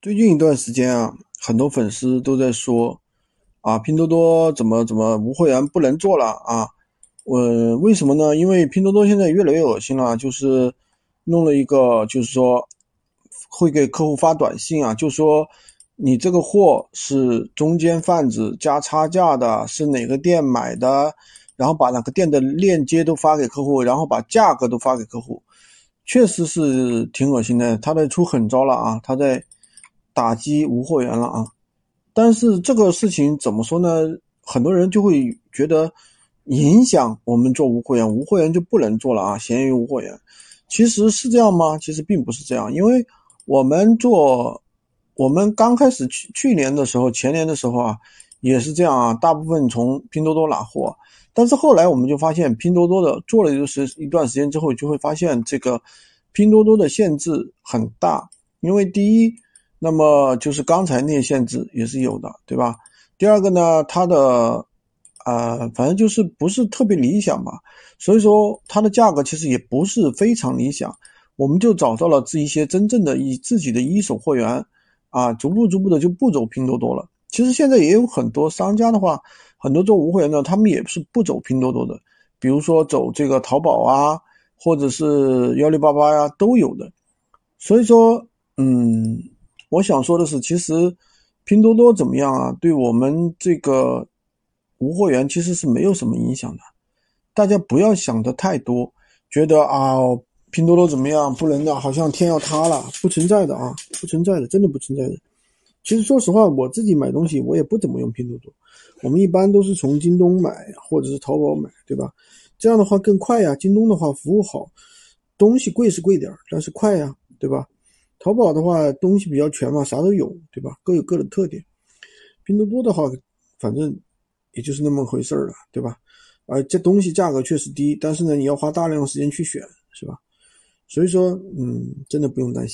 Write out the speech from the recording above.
最近一段时间啊，很多粉丝都在说，啊，拼多多怎么怎么无会员不能做了啊？我为什么呢？因为拼多多现在越来越恶心了，就是弄了一个，就是说会给客户发短信啊，就说你这个货是中间贩子加差价的，是哪个店买的，然后把哪个店的链接都发给客户，然后把价格都发给客户，确实是挺恶心的。他在出狠招了啊，他在。打击无货源了啊！但是这个事情怎么说呢？很多人就会觉得影响我们做无货源，无货源就不能做了啊！闲鱼无货源，其实是这样吗？其实并不是这样，因为我们做，我们刚开始去去年的时候，前年的时候啊，也是这样啊，大部分从拼多多拿货，但是后来我们就发现，拼多多的做了一时一段时间之后，就会发现这个拼多多的限制很大，因为第一。那么就是刚才那些限制也是有的，对吧？第二个呢，它的，呃，反正就是不是特别理想吧，所以说它的价格其实也不是非常理想。我们就找到了这一些真正的以自己的一手货源，啊，逐步逐步的就不走拼多多了。其实现在也有很多商家的话，很多做无货源的，他们也是不走拼多多的，比如说走这个淘宝啊，或者是幺六八八呀，都有的。所以说，嗯。我想说的是，其实拼多多怎么样啊？对我们这个无货源其实是没有什么影响的。大家不要想的太多，觉得啊，拼多多怎么样？不能的，好像天要塌了，不存在的啊，不存在的，真的不存在的。其实说实话，我自己买东西我也不怎么用拼多多，我们一般都是从京东买或者是淘宝买，对吧？这样的话更快呀。京东的话服务好，东西贵是贵点但是快呀，对吧？淘宝的话，东西比较全嘛，啥都有，对吧？各有各的特点。拼多多的话，反正也就是那么回事儿了，对吧？而这东西价格确实低，但是呢，你要花大量的时间去选，是吧？所以说，嗯，真的不用担心。